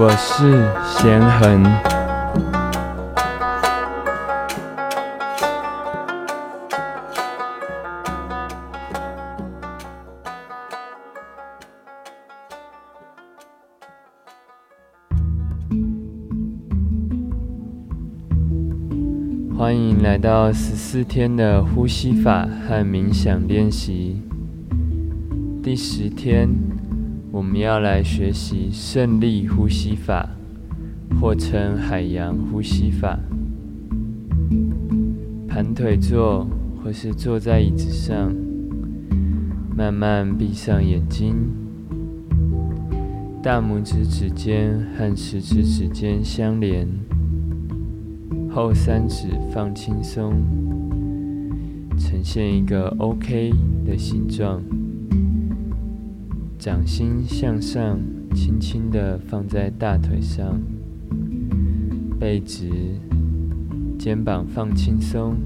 我是贤恒，欢迎来到十四天的呼吸法和冥想练习，第十天。我们要来学习胜利呼吸法，或称海洋呼吸法。盘腿坐，或是坐在椅子上，慢慢闭上眼睛。大拇指指尖和食指指尖相连，后三指放轻松，呈现一个 OK 的形状。掌心向上，轻轻地放在大腿上，背直，肩膀放轻松，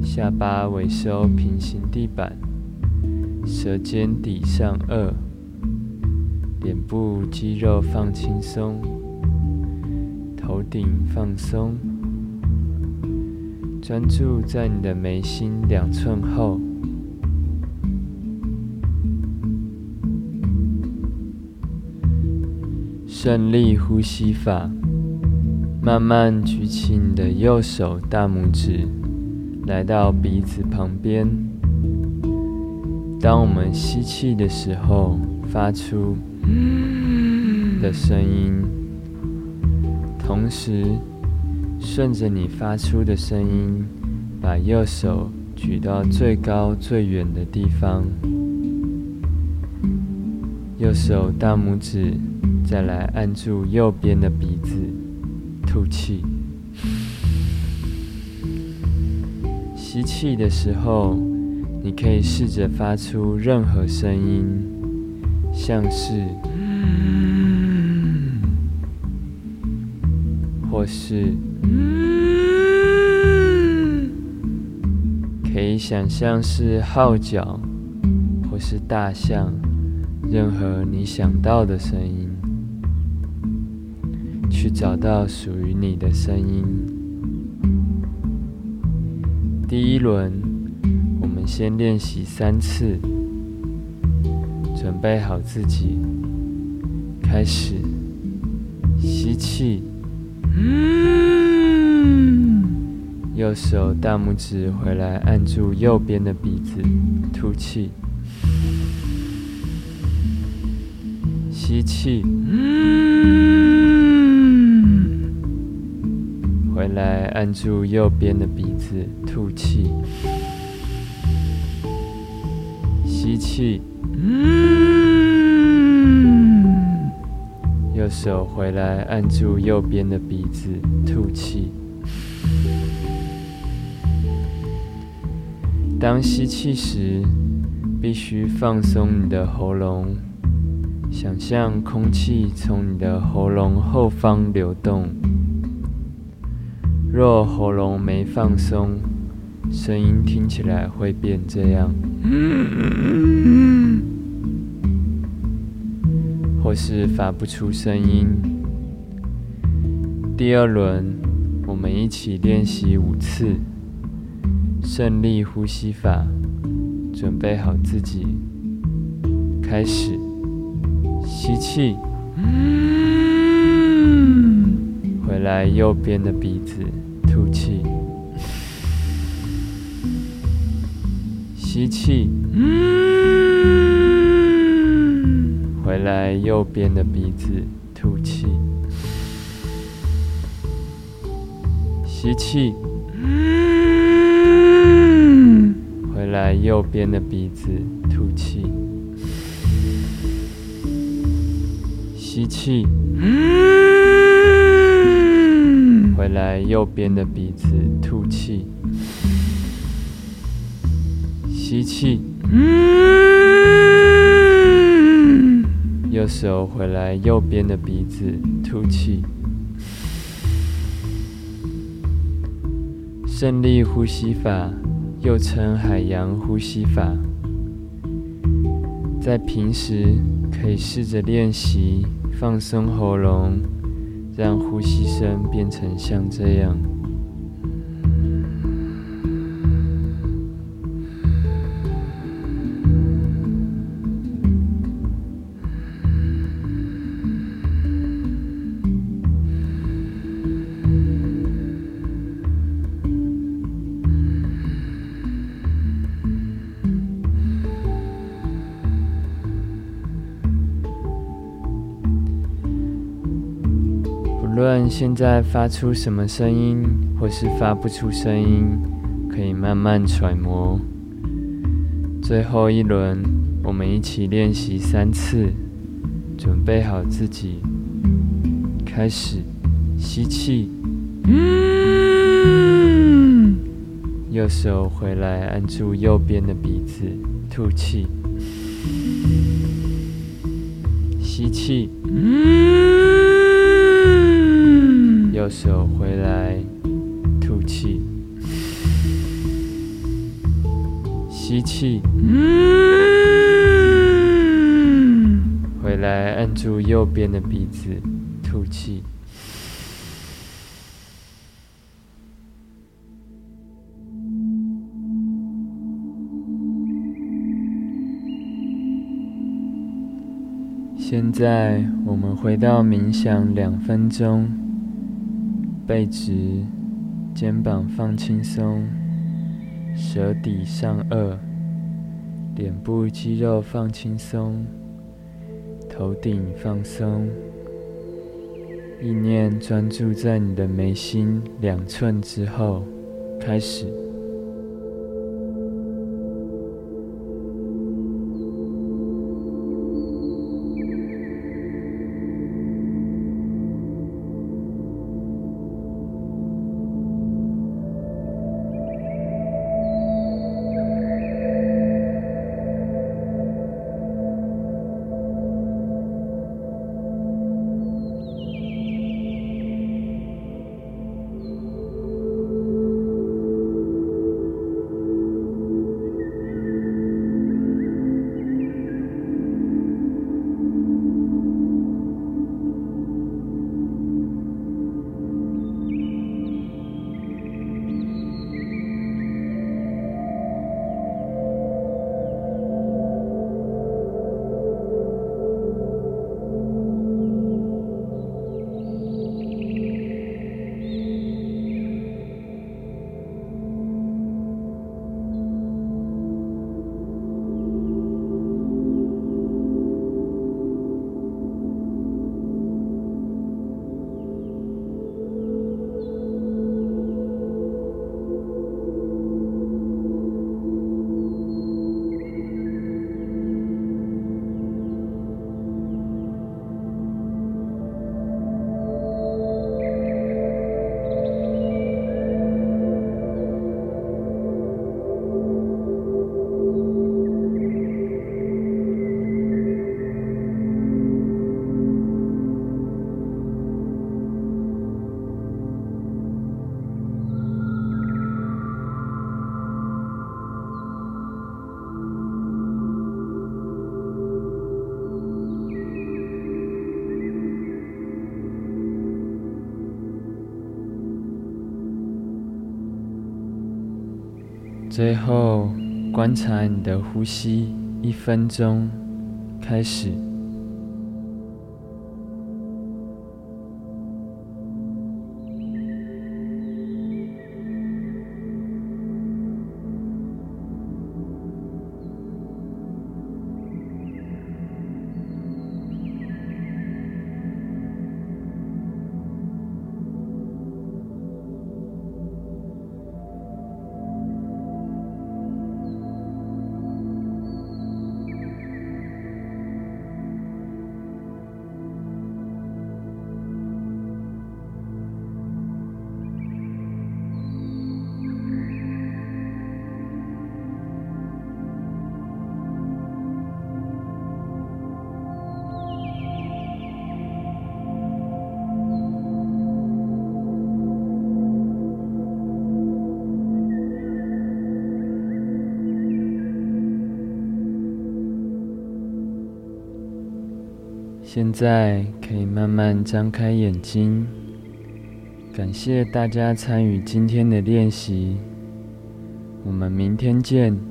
下巴微收，平行地板，舌尖抵上颚，脸部肌肉放轻松，头顶放松，专注在你的眉心两寸后。胜利呼吸法，慢慢举起你的右手大拇指，来到鼻子旁边。当我们吸气的时候，发出“嗯”的声音，同时顺着你发出的声音，把右手举到最高最远的地方。右手大拇指。再来按住右边的鼻子，吐气。吸气的时候，你可以试着发出任何声音，像是“”或是“”，可以想象是号角或是大象，任何你想到的声音。去找到属于你的声音。第一轮，我们先练习三次，准备好自己，开始。吸气，嗯，右手大拇指回来按住右边的鼻子，吐气。吸气，嗯。回来，按住右边的鼻子，吐气，吸气，嗯，右手回来，按住右边的鼻子，吐气。当吸气时，必须放松你的喉咙，想象空气从你的喉咙后方流动。若喉咙没放松，声音听起来会变这样，或是发不出声音。第二轮，我们一起练习五次胜利呼吸法，准备好自己，开始，吸气。回来右边的鼻子，吐气，吸气，回来右边的鼻子，吐气，吸气，回来右边的鼻子，吐气，吸气。回来右边的鼻子，吐气，吸气，嗯右手回来右边的鼻子，吐气。胜利呼吸法又称海洋呼吸法，在平时可以试着练习放松喉咙，让呼吸声变成像这样。论现在发出什么声音，或是发不出声音，可以慢慢揣摩。最后一轮，我们一起练习三次，准备好自己，开始吸气，右手回来按住右边的鼻子，吐气，吸气，嗯。手回来，吐气，吸气，回来按住右边的鼻子，吐气。现在我们回到冥想两分钟。背直，肩膀放轻松，舌底上颚，脸部肌肉放轻松，头顶放松，意念专注在你的眉心两寸之后，开始。最后，观察你的呼吸，一分钟，开始。现在可以慢慢张开眼睛。感谢大家参与今天的练习，我们明天见。